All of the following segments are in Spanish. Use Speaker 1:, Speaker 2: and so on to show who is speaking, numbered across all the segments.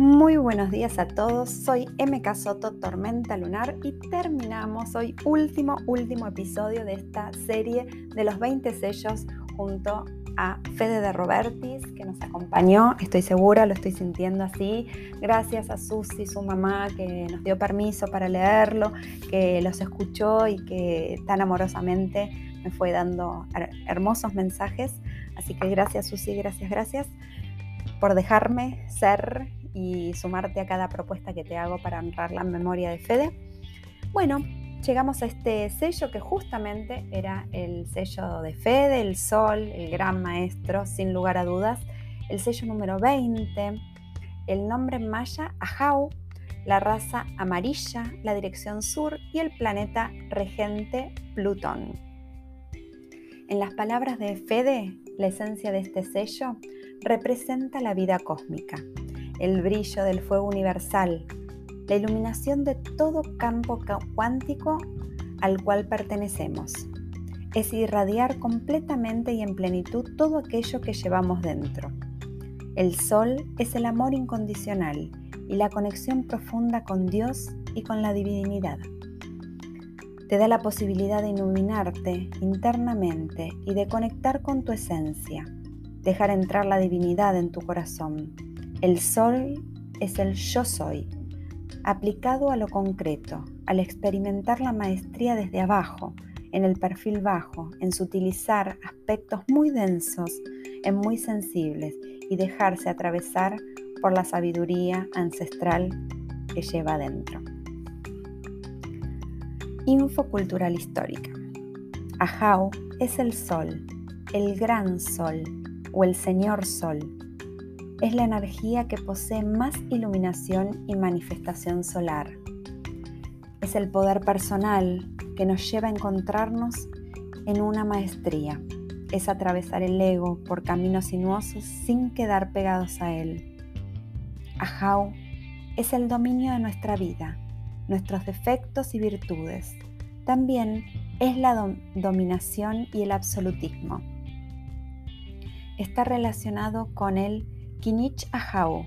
Speaker 1: Muy buenos días a todos, soy MK Soto Tormenta Lunar y terminamos hoy último, último episodio de esta serie de los 20 sellos junto a Fede de Robertis que nos acompañó, estoy segura, lo estoy sintiendo así, gracias a Susi, su mamá, que nos dio permiso para leerlo, que los escuchó y que tan amorosamente me fue dando hermosos mensajes, así que gracias Susi, gracias, gracias por dejarme ser y sumarte a cada propuesta que te hago para honrar la memoria de Fede. Bueno, llegamos a este sello que justamente era el sello de Fede, el Sol, el gran maestro, sin lugar a dudas, el sello número 20, el nombre maya Ajau, la raza amarilla, la dirección sur y el planeta regente Plutón. En las palabras de Fede, la esencia de este sello representa la vida cósmica, el brillo del fuego universal, la iluminación de todo campo cuántico al cual pertenecemos. Es irradiar completamente y en plenitud todo aquello que llevamos dentro. El sol es el amor incondicional y la conexión profunda con Dios y con la divinidad. Te da la posibilidad de iluminarte internamente y de conectar con tu esencia, dejar entrar la divinidad en tu corazón el sol es el yo soy, aplicado a lo concreto, al experimentar la maestría desde abajo, en el perfil bajo, en sutilizar aspectos muy densos, en muy sensibles y dejarse atravesar por la sabiduría ancestral que lleva adentro. Info cultural histórica. Ajau es el sol, el gran sol o el señor sol es la energía que posee más iluminación y manifestación solar. Es el poder personal que nos lleva a encontrarnos en una maestría. Es atravesar el ego por caminos sinuosos sin quedar pegados a él. Ajau es el dominio de nuestra vida, nuestros defectos y virtudes. También es la dominación y el absolutismo. Está relacionado con el Kinich Ahau,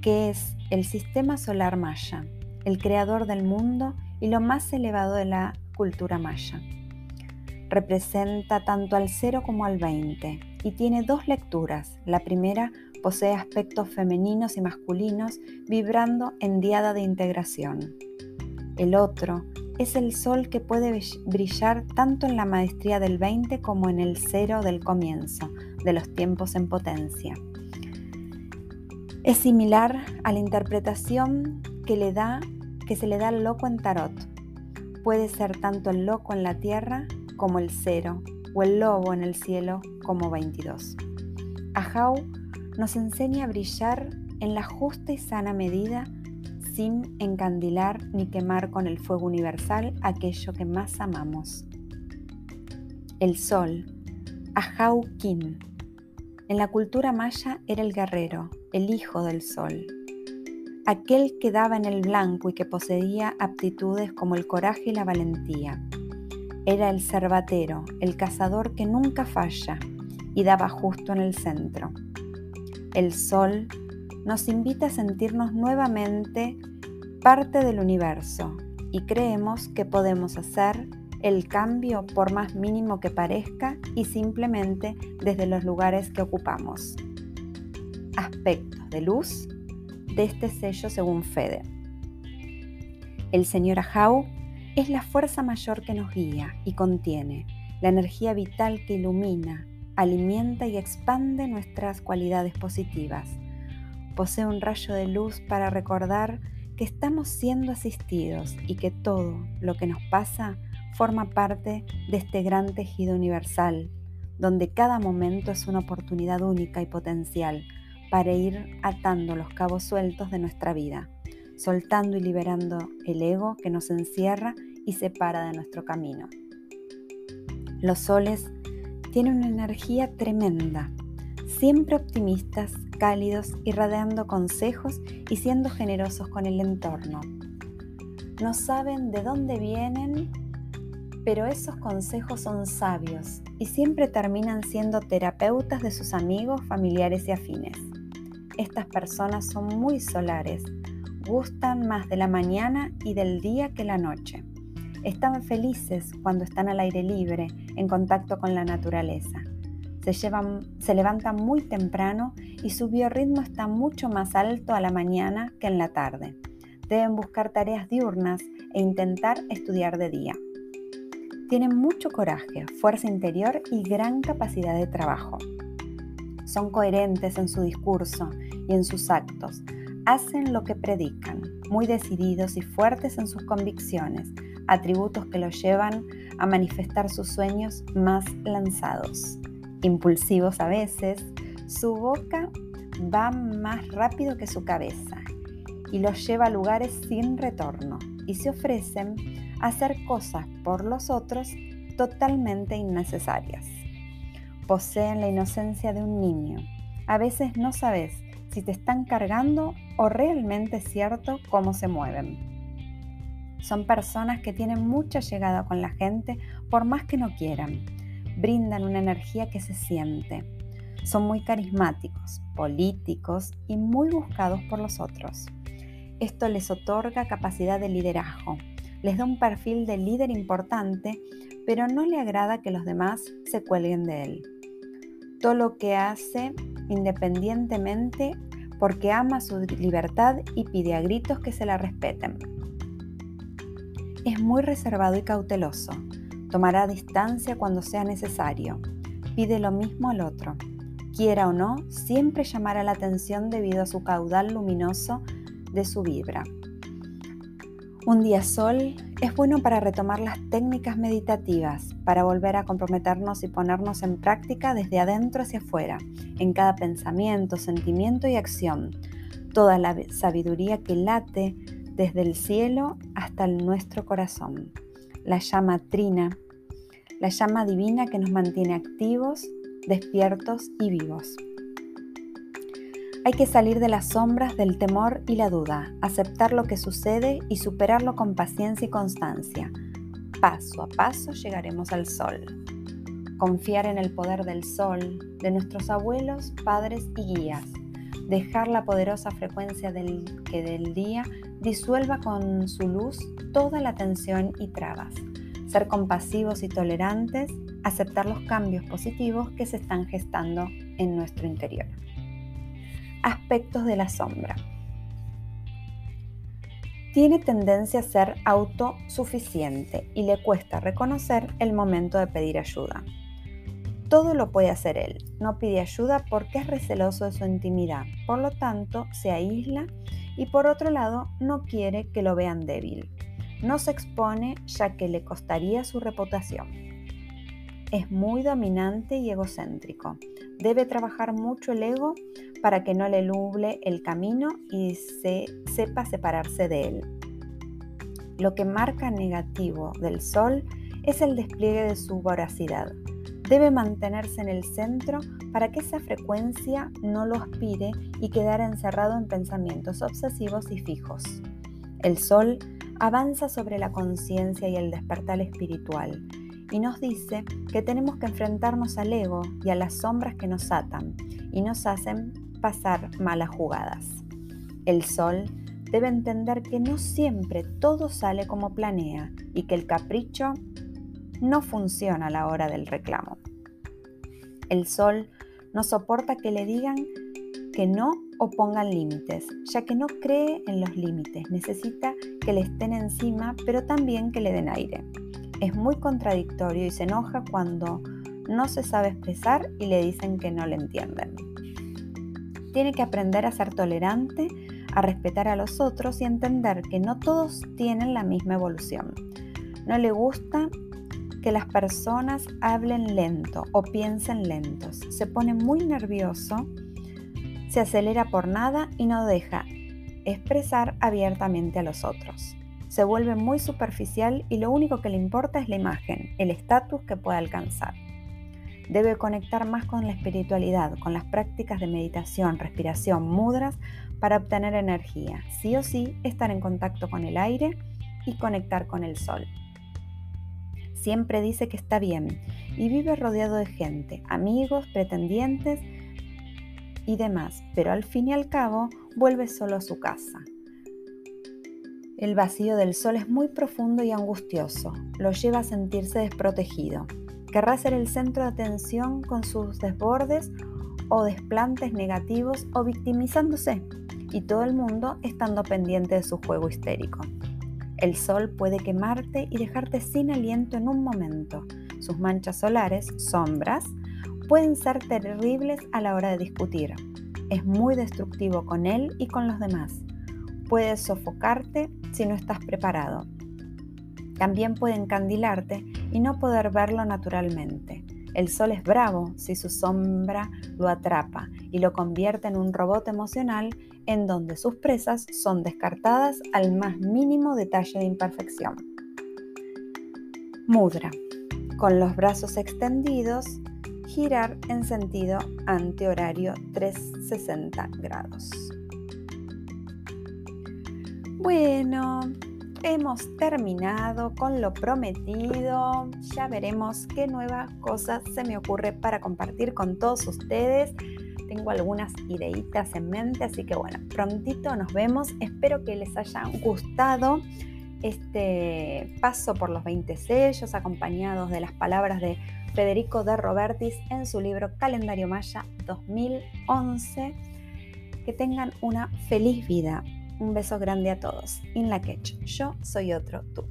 Speaker 1: que es el sistema solar maya, el creador del mundo y lo más elevado de la cultura maya. Representa tanto al 0 como al 20 y tiene dos lecturas. La primera posee aspectos femeninos y masculinos vibrando en diada de integración. El otro es el sol que puede brillar tanto en la maestría del 20 como en el cero del comienzo, de los tiempos en potencia. Es similar a la interpretación que, le da, que se le da al loco en tarot. Puede ser tanto el loco en la tierra como el cero, o el lobo en el cielo como 22. Ahau nos enseña a brillar en la justa y sana medida sin encandilar ni quemar con el fuego universal aquello que más amamos. El sol, Ahau Kin. En la cultura maya era el guerrero, el hijo del sol, aquel que daba en el blanco y que poseía aptitudes como el coraje y la valentía. Era el cervatero, el cazador que nunca falla y daba justo en el centro. El sol nos invita a sentirnos nuevamente parte del universo y creemos que podemos hacer el cambio por más mínimo que parezca y simplemente desde los lugares que ocupamos aspectos de luz de este sello según Fede. El Señor Ahau es la fuerza mayor que nos guía y contiene, la energía vital que ilumina, alimenta y expande nuestras cualidades positivas. Posee un rayo de luz para recordar que estamos siendo asistidos y que todo lo que nos pasa forma parte de este gran tejido universal, donde cada momento es una oportunidad única y potencial para ir atando los cabos sueltos de nuestra vida, soltando y liberando el ego que nos encierra y separa de nuestro camino. Los soles tienen una energía tremenda, siempre optimistas, cálidos, irradiando consejos y siendo generosos con el entorno. No saben de dónde vienen, pero esos consejos son sabios y siempre terminan siendo terapeutas de sus amigos, familiares y afines estas personas son muy solares, gustan más de la mañana y del día que la noche. Están felices cuando están al aire libre, en contacto con la naturaleza. Se, llevan, se levantan muy temprano y su biorritmo está mucho más alto a la mañana que en la tarde. Deben buscar tareas diurnas e intentar estudiar de día. Tienen mucho coraje, fuerza interior y gran capacidad de trabajo. Son coherentes en su discurso y en sus actos. Hacen lo que predican, muy decididos y fuertes en sus convicciones, atributos que los llevan a manifestar sus sueños más lanzados. Impulsivos a veces, su boca va más rápido que su cabeza y los lleva a lugares sin retorno y se ofrecen hacer cosas por los otros totalmente innecesarias. Poseen la inocencia de un niño. A veces no sabes si te están cargando o realmente es cierto cómo se mueven. Son personas que tienen mucha llegada con la gente por más que no quieran. Brindan una energía que se siente. Son muy carismáticos, políticos y muy buscados por los otros. Esto les otorga capacidad de liderazgo, les da un perfil de líder importante, pero no le agrada que los demás se cuelguen de él. Todo lo que hace independientemente porque ama su libertad y pide a gritos que se la respeten. Es muy reservado y cauteloso. Tomará distancia cuando sea necesario. Pide lo mismo al otro. Quiera o no, siempre llamará la atención debido a su caudal luminoso de su vibra. Un día sol es bueno para retomar las técnicas meditativas, para volver a comprometernos y ponernos en práctica desde adentro hacia afuera, en cada pensamiento, sentimiento y acción, toda la sabiduría que late desde el cielo hasta nuestro corazón, la llama trina, la llama divina que nos mantiene activos, despiertos y vivos. Hay que salir de las sombras del temor y la duda, aceptar lo que sucede y superarlo con paciencia y constancia. Paso a paso llegaremos al sol. Confiar en el poder del sol, de nuestros abuelos, padres y guías. Dejar la poderosa frecuencia del, que del día disuelva con su luz toda la tensión y trabas. Ser compasivos y tolerantes, aceptar los cambios positivos que se están gestando en nuestro interior aspectos de la sombra. Tiene tendencia a ser autosuficiente y le cuesta reconocer el momento de pedir ayuda. Todo lo puede hacer él, no pide ayuda porque es receloso de su intimidad, por lo tanto se aísla y por otro lado no quiere que lo vean débil. No se expone ya que le costaría su reputación. Es muy dominante y egocéntrico. Debe trabajar mucho el ego para que no le nuble el camino y se sepa separarse de él. Lo que marca negativo del Sol es el despliegue de su voracidad. Debe mantenerse en el centro para que esa frecuencia no lo aspire y quedar encerrado en pensamientos obsesivos y fijos. El Sol avanza sobre la conciencia y el despertar espiritual y nos dice que tenemos que enfrentarnos al ego y a las sombras que nos atan y nos hacen pasar malas jugadas. El sol debe entender que no siempre todo sale como planea y que el capricho no funciona a la hora del reclamo. El sol no soporta que le digan que no o pongan límites, ya que no cree en los límites, necesita que le estén encima, pero también que le den aire. Es muy contradictorio y se enoja cuando no se sabe expresar y le dicen que no le entienden. Tiene que aprender a ser tolerante, a respetar a los otros y entender que no todos tienen la misma evolución. No le gusta que las personas hablen lento o piensen lentos. Se pone muy nervioso, se acelera por nada y no deja expresar abiertamente a los otros. Se vuelve muy superficial y lo único que le importa es la imagen, el estatus que puede alcanzar. Debe conectar más con la espiritualidad, con las prácticas de meditación, respiración, mudras para obtener energía. Sí o sí, estar en contacto con el aire y conectar con el sol. Siempre dice que está bien y vive rodeado de gente, amigos, pretendientes, y demás, pero al fin y al cabo vuelve solo a su casa. El vacío del sol es muy profundo y angustioso, lo lleva a sentirse desprotegido. Querrá ser el centro de atención con sus desbordes o desplantes negativos o victimizándose, y todo el mundo estando pendiente de su juego histérico. El sol puede quemarte y dejarte sin aliento en un momento. Sus manchas solares, sombras, pueden ser terribles a la hora de discutir. Es muy destructivo con él y con los demás. Puede sofocarte si no estás preparado. También puede encandilarte y no poder verlo naturalmente. El sol es bravo si su sombra lo atrapa y lo convierte en un robot emocional en donde sus presas son descartadas al más mínimo detalle de imperfección. Mudra. Con los brazos extendidos, girar en sentido antihorario 360 grados. Bueno, hemos terminado con lo prometido. Ya veremos qué nueva cosa se me ocurre para compartir con todos ustedes. Tengo algunas ideitas en mente, así que bueno, prontito nos vemos. Espero que les haya gustado este paso por los 20 sellos acompañados de las palabras de Federico de Robertis en su libro Calendario Maya 2011. Que tengan una feliz vida. Un beso grande a todos. In la Yo soy otro tú.